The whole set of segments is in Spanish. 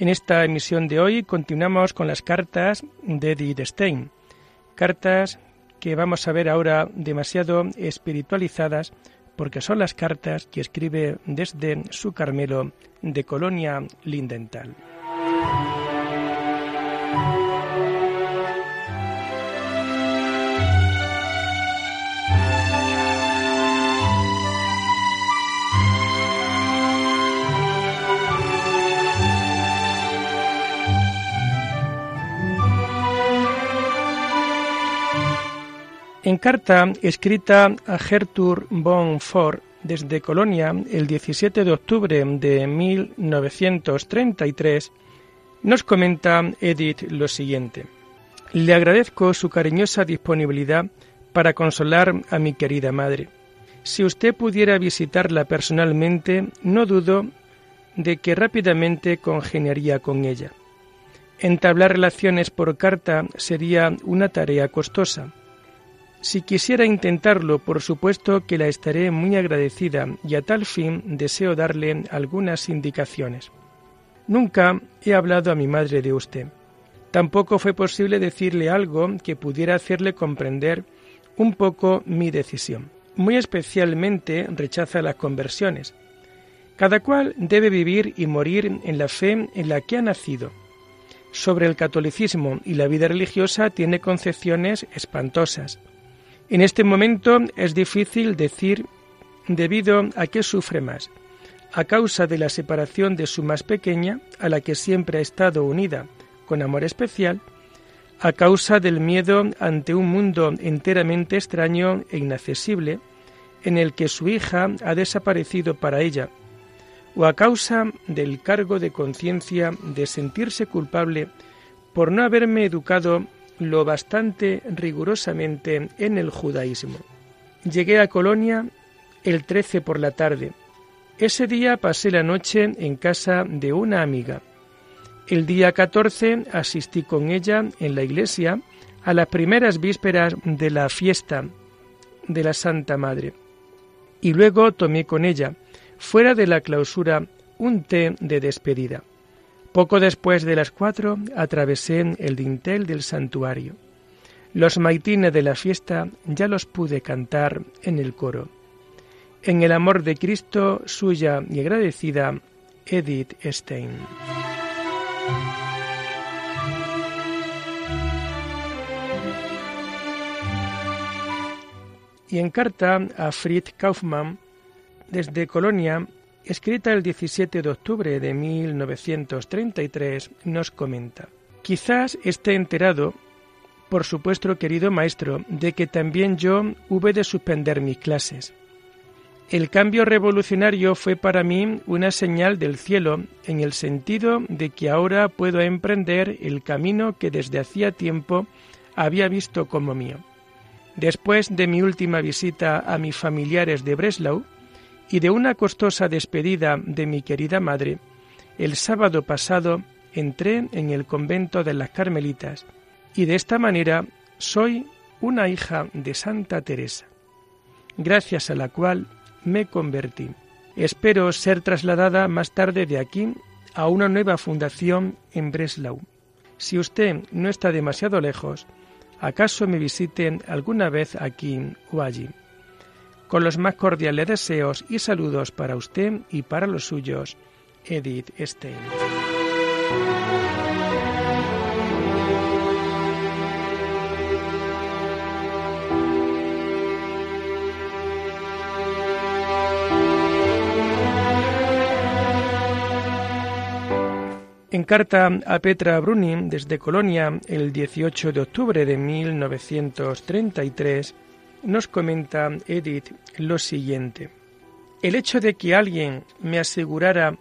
En esta emisión de hoy continuamos con las cartas de Edith Stein, cartas que vamos a ver ahora demasiado espiritualizadas porque son las cartas que escribe desde su Carmelo de Colonia Lindenthal. En carta escrita a Gertrude von Ford desde Colonia el 17 de octubre de 1933, nos comenta Edith lo siguiente. Le agradezco su cariñosa disponibilidad para consolar a mi querida madre. Si usted pudiera visitarla personalmente, no dudo de que rápidamente congeniaría con ella. Entablar relaciones por carta sería una tarea costosa si quisiera intentarlo, por supuesto que la estaré muy agradecida y a tal fin deseo darle algunas indicaciones. Nunca he hablado a mi madre de usted. Tampoco fue posible decirle algo que pudiera hacerle comprender un poco mi decisión. Muy especialmente rechaza las conversiones. Cada cual debe vivir y morir en la fe en la que ha nacido. Sobre el catolicismo y la vida religiosa tiene concepciones espantosas en este momento es difícil decir debido a qué sufre más, a causa de la separación de su más pequeña, a la que siempre ha estado unida con amor especial, a causa del miedo ante un mundo enteramente extraño e inaccesible, en el que su hija ha desaparecido para ella, o a causa del cargo de conciencia de sentirse culpable por no haberme educado lo bastante rigurosamente en el judaísmo. Llegué a Colonia el 13 por la tarde. Ese día pasé la noche en casa de una amiga. El día 14 asistí con ella en la iglesia a las primeras vísperas de la fiesta de la Santa Madre. Y luego tomé con ella, fuera de la clausura, un té de despedida. Poco después de las cuatro atravesé el dintel del santuario. Los maitines de la fiesta ya los pude cantar en el coro. En el amor de Cristo, suya y agradecida, Edith Stein. Y en carta a Fritz Kaufmann, desde Colonia, escrita el 17 de octubre de 1933, nos comenta, Quizás esté enterado, por supuesto querido maestro, de que también yo hube de suspender mis clases. El cambio revolucionario fue para mí una señal del cielo en el sentido de que ahora puedo emprender el camino que desde hacía tiempo había visto como mío. Después de mi última visita a mis familiares de Breslau, y de una costosa despedida de mi querida madre, el sábado pasado entré en el convento de las Carmelitas y de esta manera soy una hija de Santa Teresa, gracias a la cual me convertí. Espero ser trasladada más tarde de aquí a una nueva fundación en Breslau. Si usted no está demasiado lejos, acaso me visiten alguna vez aquí o allí. Con los más cordiales deseos y saludos para usted y para los suyos, Edith Stein. En carta a Petra Bruni desde Colonia el 18 de octubre de 1933, nos comenta Edith lo siguiente. El hecho de que alguien me asegurara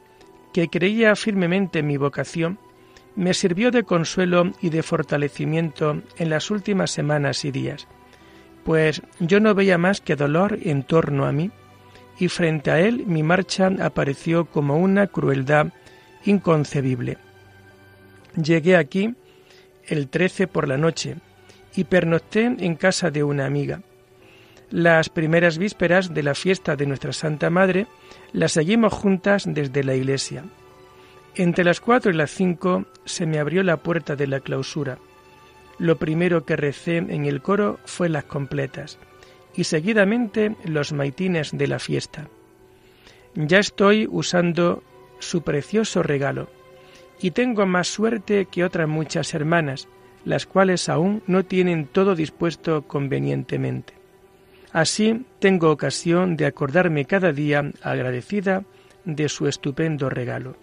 que creía firmemente en mi vocación me sirvió de consuelo y de fortalecimiento en las últimas semanas y días, pues yo no veía más que dolor en torno a mí, y frente a él mi marcha apareció como una crueldad inconcebible. Llegué aquí el 13 por la noche y pernocté en casa de una amiga. Las primeras vísperas de la fiesta de nuestra Santa Madre las seguimos juntas desde la iglesia. Entre las cuatro y las cinco se me abrió la puerta de la clausura. Lo primero que recé en el coro fue las completas y seguidamente los maitines de la fiesta. Ya estoy usando su precioso regalo y tengo más suerte que otras muchas hermanas, las cuales aún no tienen todo dispuesto convenientemente. Así tengo ocasión de acordarme cada día agradecida de su estupendo regalo.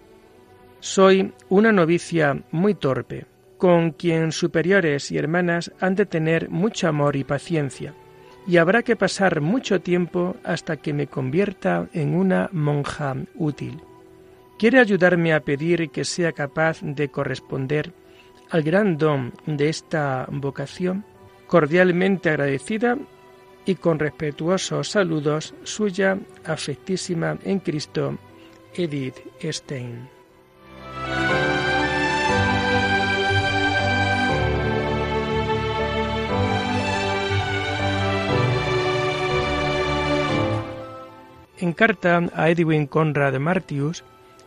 Soy una novicia muy torpe, con quien superiores y hermanas han de tener mucho amor y paciencia, y habrá que pasar mucho tiempo hasta que me convierta en una monja útil. ¿Quiere ayudarme a pedir que sea capaz de corresponder al gran don de esta vocación? Cordialmente agradecida y con respetuosos saludos, suya afectísima en Cristo, Edith Stein. En carta a Edwin Conrad Martius,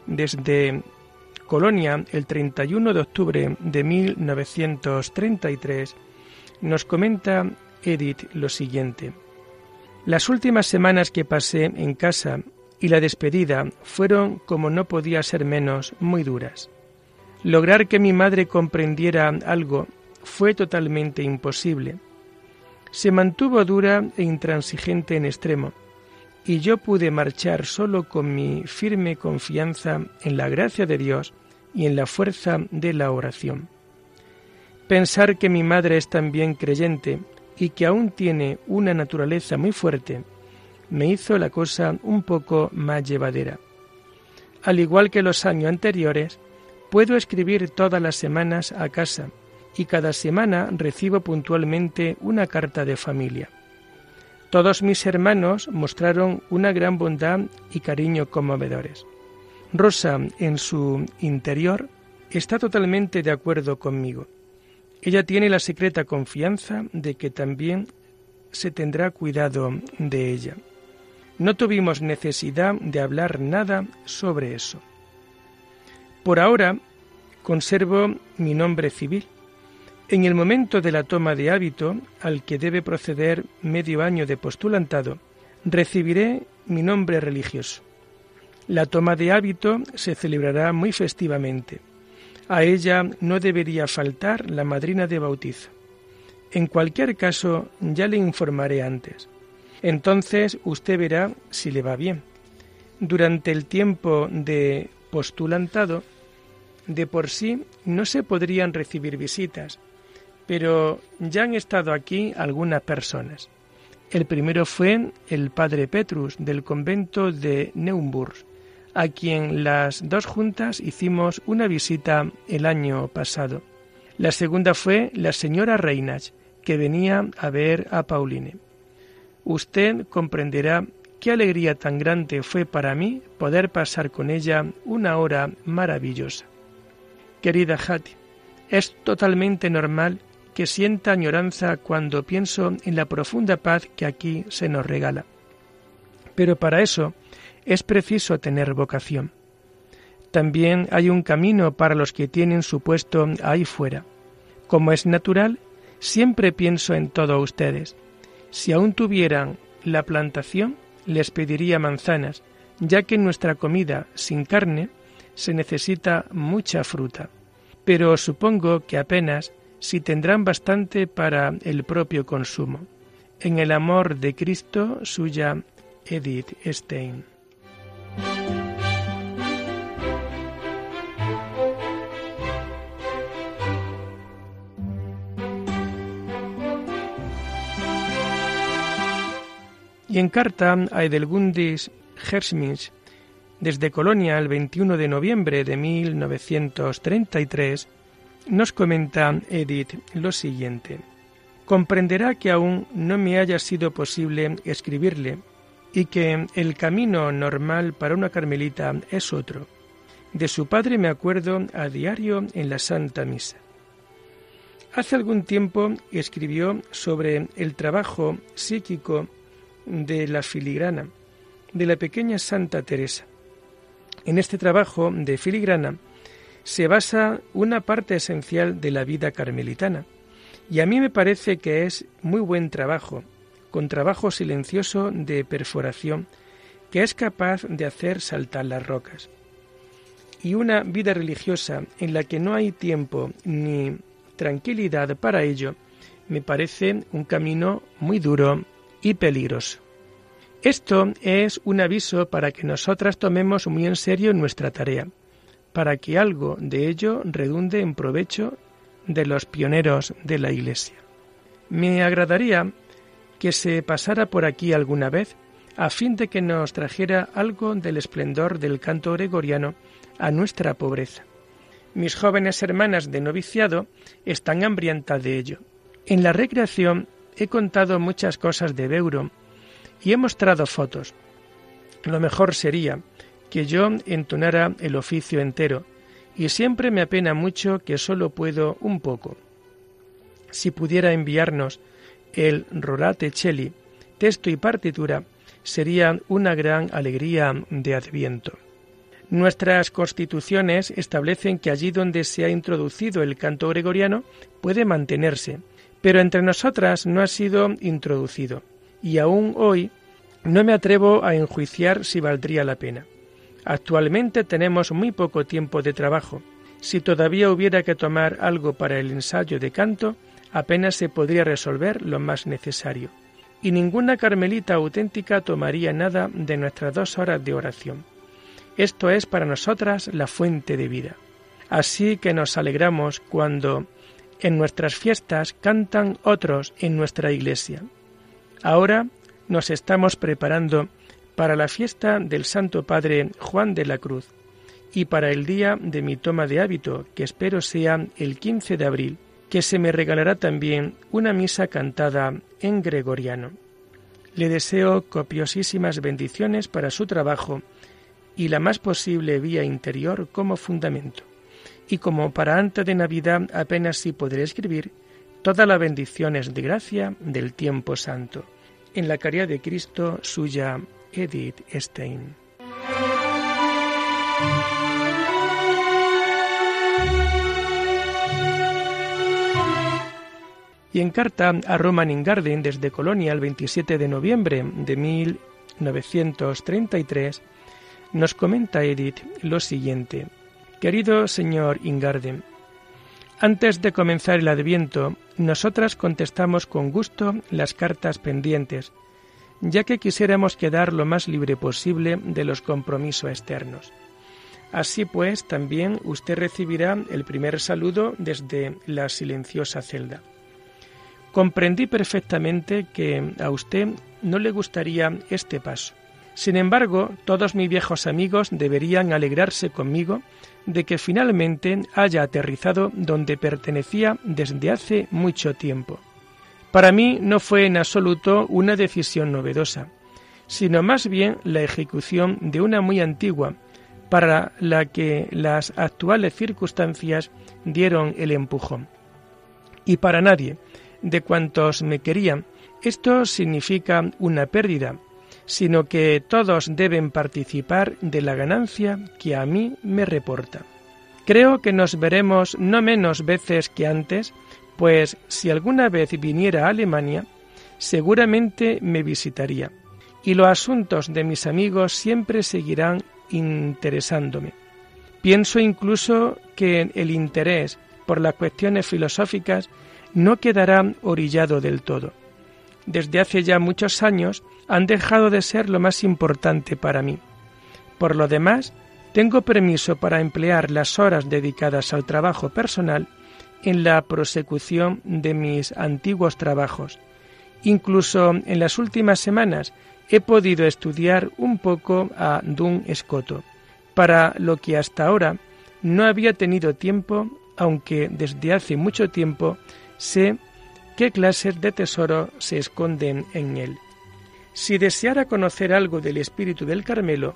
desde Colonia, el 31 de octubre de 1933, nos comenta Edith lo siguiente. Las últimas semanas que pasé en casa y la despedida fueron, como no podía ser menos, muy duras. Lograr que mi madre comprendiera algo fue totalmente imposible. Se mantuvo dura e intransigente en extremo, y yo pude marchar solo con mi firme confianza en la gracia de Dios y en la fuerza de la oración. Pensar que mi madre es también creyente y que aún tiene una naturaleza muy fuerte, me hizo la cosa un poco más llevadera. Al igual que los años anteriores, puedo escribir todas las semanas a casa y cada semana recibo puntualmente una carta de familia. Todos mis hermanos mostraron una gran bondad y cariño conmovedores. Rosa, en su interior, está totalmente de acuerdo conmigo. Ella tiene la secreta confianza de que también se tendrá cuidado de ella. No tuvimos necesidad de hablar nada sobre eso. Por ahora conservo mi nombre civil. En el momento de la toma de hábito, al que debe proceder medio año de postulantado, recibiré mi nombre religioso. La toma de hábito se celebrará muy festivamente. A ella no debería faltar la madrina de bautizo. En cualquier caso, ya le informaré antes. Entonces usted verá si le va bien. Durante el tiempo de postulantado, de por sí no se podrían recibir visitas, pero ya han estado aquí algunas personas. El primero fue el padre Petrus del convento de Neumburg, a quien las dos juntas hicimos una visita el año pasado. La segunda fue la señora Reinach, que venía a ver a Pauline. Usted comprenderá qué alegría tan grande fue para mí poder pasar con ella una hora maravillosa. Querida Hattie, es totalmente normal que sienta añoranza cuando pienso en la profunda paz que aquí se nos regala. Pero para eso es preciso tener vocación. También hay un camino para los que tienen su puesto ahí fuera. Como es natural, siempre pienso en todos ustedes. Si aún tuvieran la plantación, les pediría manzanas, ya que en nuestra comida sin carne se necesita mucha fruta. Pero supongo que apenas si tendrán bastante para el propio consumo. En el amor de Cristo, suya Edith Stein. Y en carta a Edelgundis Hersmins, desde Colonia el 21 de noviembre de 1933, nos comenta Edith lo siguiente. Comprenderá que aún no me haya sido posible escribirle y que el camino normal para una carmelita es otro. De su padre me acuerdo a diario en la Santa Misa. Hace algún tiempo escribió sobre el trabajo psíquico de la filigrana, de la pequeña Santa Teresa. En este trabajo de filigrana se basa una parte esencial de la vida carmelitana, y a mí me parece que es muy buen trabajo, con trabajo silencioso de perforación, que es capaz de hacer saltar las rocas. Y una vida religiosa en la que no hay tiempo ni tranquilidad para ello, me parece un camino muy duro y peligroso. Esto es un aviso para que nosotras tomemos muy en serio nuestra tarea, para que algo de ello redunde en provecho de los pioneros de la Iglesia. Me agradaría que se pasara por aquí alguna vez a fin de que nos trajera algo del esplendor del canto gregoriano a nuestra pobreza. Mis jóvenes hermanas de noviciado están hambrientas de ello. En la recreación he contado muchas cosas de Beuro y he mostrado fotos. Lo mejor sería que yo entonara el oficio entero, y siempre me apena mucho que solo puedo un poco. Si pudiera enviarnos el Rorate Cheli, texto y partitura, sería una gran alegría de Adviento. Nuestras constituciones establecen que allí donde se ha introducido el canto gregoriano puede mantenerse, pero entre nosotras no ha sido introducido, y aún hoy no me atrevo a enjuiciar si valdría la pena. Actualmente tenemos muy poco tiempo de trabajo. Si todavía hubiera que tomar algo para el ensayo de canto, apenas se podría resolver lo más necesario. Y ninguna carmelita auténtica tomaría nada de nuestras dos horas de oración. Esto es para nosotras la fuente de vida. Así que nos alegramos cuando en nuestras fiestas cantan otros en nuestra iglesia. Ahora nos estamos preparando para la fiesta del Santo Padre Juan de la Cruz y para el día de mi toma de hábito, que espero sea el 15 de abril, que se me regalará también una misa cantada en gregoriano. Le deseo copiosísimas bendiciones para su trabajo y la más posible vía interior como fundamento. Y como para antes de Navidad apenas si podré escribir, todas las bendiciones de gracia del tiempo santo. En la caridad de Cristo suya Edith Stein. Y en carta a Roman Ingarden desde Colonia el 27 de noviembre de 1933, nos comenta Edith lo siguiente. Querido señor Ingarden, antes de comenzar el Adviento, nosotras contestamos con gusto las cartas pendientes ya que quisiéramos quedar lo más libre posible de los compromisos externos. Así pues, también usted recibirá el primer saludo desde la silenciosa celda. Comprendí perfectamente que a usted no le gustaría este paso. Sin embargo, todos mis viejos amigos deberían alegrarse conmigo de que finalmente haya aterrizado donde pertenecía desde hace mucho tiempo. Para mí no fue en absoluto una decisión novedosa, sino más bien la ejecución de una muy antigua, para la que las actuales circunstancias dieron el empujón. Y para nadie, de cuantos me querían, esto significa una pérdida, sino que todos deben participar de la ganancia que a mí me reporta. Creo que nos veremos no menos veces que antes, pues si alguna vez viniera a Alemania, seguramente me visitaría, y los asuntos de mis amigos siempre seguirán interesándome. Pienso incluso que el interés por las cuestiones filosóficas no quedará orillado del todo. Desde hace ya muchos años han dejado de ser lo más importante para mí. Por lo demás, tengo permiso para emplear las horas dedicadas al trabajo personal en la prosecución de mis antiguos trabajos. Incluso en las últimas semanas he podido estudiar un poco a Dun Escoto, para lo que hasta ahora no había tenido tiempo aunque desde hace mucho tiempo sé qué clases de tesoro se esconden en él. Si deseara conocer algo del espíritu del Carmelo,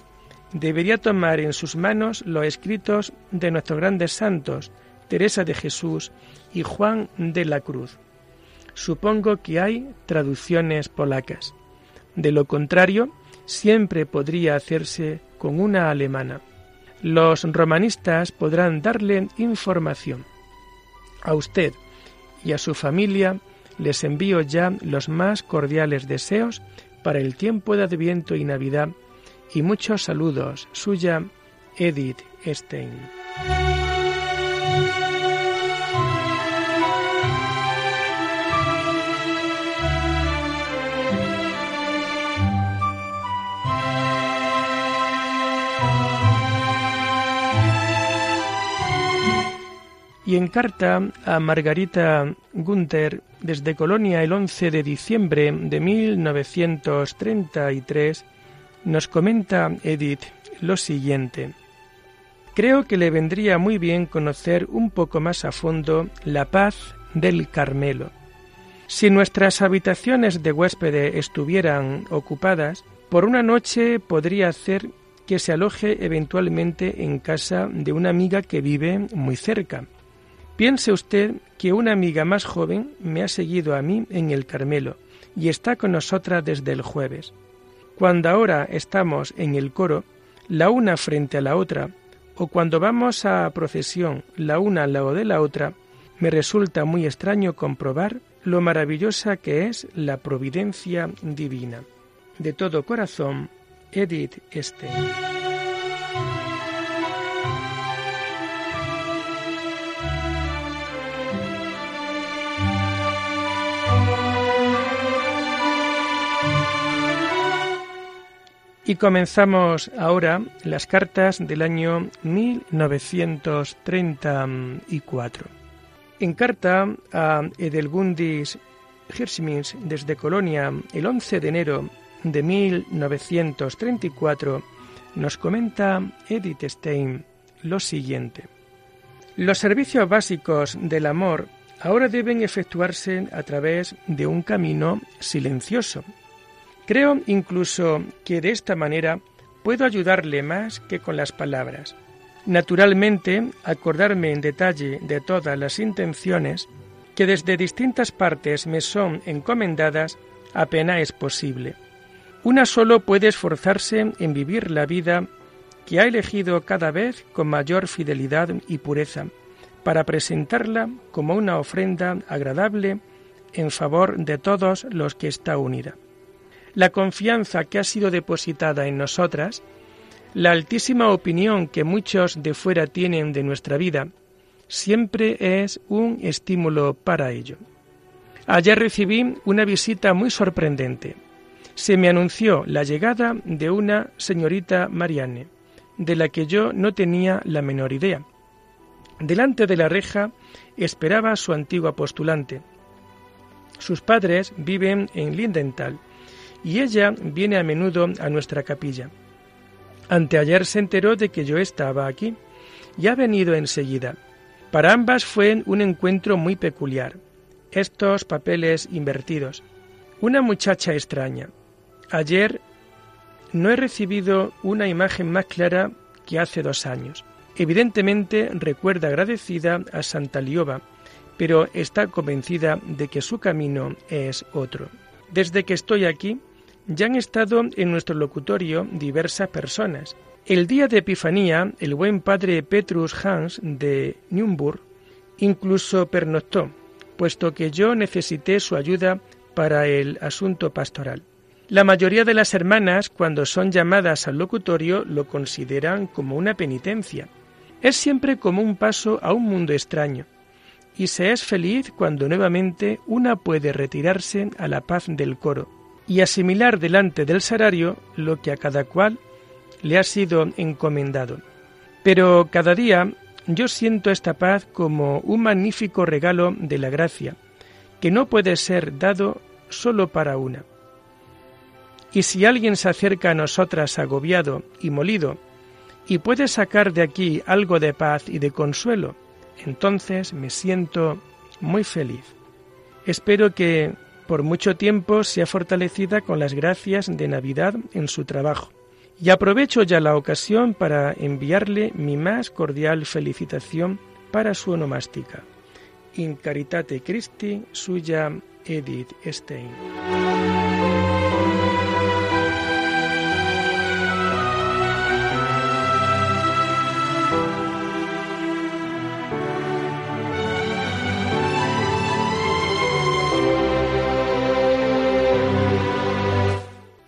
debería tomar en sus manos los escritos de nuestros grandes santos, Teresa de Jesús y Juan de la Cruz. Supongo que hay traducciones polacas. De lo contrario, siempre podría hacerse con una alemana. Los romanistas podrán darle información. A usted y a su familia les envío ya los más cordiales deseos para el tiempo de Adviento y Navidad y muchos saludos. Suya, Edith Stein. Y en carta a Margarita Gunther desde Colonia el 11 de diciembre de 1933, nos comenta Edith lo siguiente. Creo que le vendría muy bien conocer un poco más a fondo la paz del Carmelo. Si nuestras habitaciones de huéspede estuvieran ocupadas, por una noche podría hacer que se aloje eventualmente en casa de una amiga que vive muy cerca. Piense usted que una amiga más joven me ha seguido a mí en el Carmelo y está con nosotras desde el jueves. Cuando ahora estamos en el coro, la una frente a la otra, o cuando vamos a procesión la una al lado de la otra, me resulta muy extraño comprobar lo maravillosa que es la providencia divina. De todo corazón, Edith Stein. Y comenzamos ahora las cartas del año 1934. En carta a Edelgundis Hirschmins desde Colonia el 11 de enero de 1934 nos comenta Edith Stein lo siguiente. Los servicios básicos del amor ahora deben efectuarse a través de un camino silencioso Creo incluso que de esta manera puedo ayudarle más que con las palabras. Naturalmente, acordarme en detalle de todas las intenciones que desde distintas partes me son encomendadas apenas es posible. Una solo puede esforzarse en vivir la vida que ha elegido cada vez con mayor fidelidad y pureza, para presentarla como una ofrenda agradable en favor de todos los que está unida la confianza que ha sido depositada en nosotras, la altísima opinión que muchos de fuera tienen de nuestra vida, siempre es un estímulo para ello. Ayer recibí una visita muy sorprendente. Se me anunció la llegada de una señorita Marianne, de la que yo no tenía la menor idea. Delante de la reja esperaba su antigua postulante. Sus padres viven en Lindenthal y ella viene a menudo a nuestra capilla. Anteayer se enteró de que yo estaba aquí y ha venido enseguida. Para ambas fue un encuentro muy peculiar. Estos papeles invertidos. Una muchacha extraña. Ayer no he recibido una imagen más clara que hace dos años. Evidentemente recuerda agradecida a Santa Lioba, pero está convencida de que su camino es otro. Desde que estoy aquí, ya han estado en nuestro locutorio diversas personas. El día de Epifanía, el buen padre Petrus Hans de Nürnberg incluso pernoctó, puesto que yo necesité su ayuda para el asunto pastoral. La mayoría de las hermanas, cuando son llamadas al locutorio, lo consideran como una penitencia. Es siempre como un paso a un mundo extraño, y se es feliz cuando nuevamente una puede retirarse a la paz del coro, y asimilar delante del salario lo que a cada cual le ha sido encomendado. Pero cada día yo siento esta paz como un magnífico regalo de la gracia, que no puede ser dado solo para una. Y si alguien se acerca a nosotras agobiado y molido, y puede sacar de aquí algo de paz y de consuelo, entonces me siento muy feliz. Espero que por mucho tiempo sea fortalecida con las gracias de Navidad en su trabajo. Y aprovecho ya la ocasión para enviarle mi más cordial felicitación para su onomástica. In Caritate Christi, suya Edith Stein.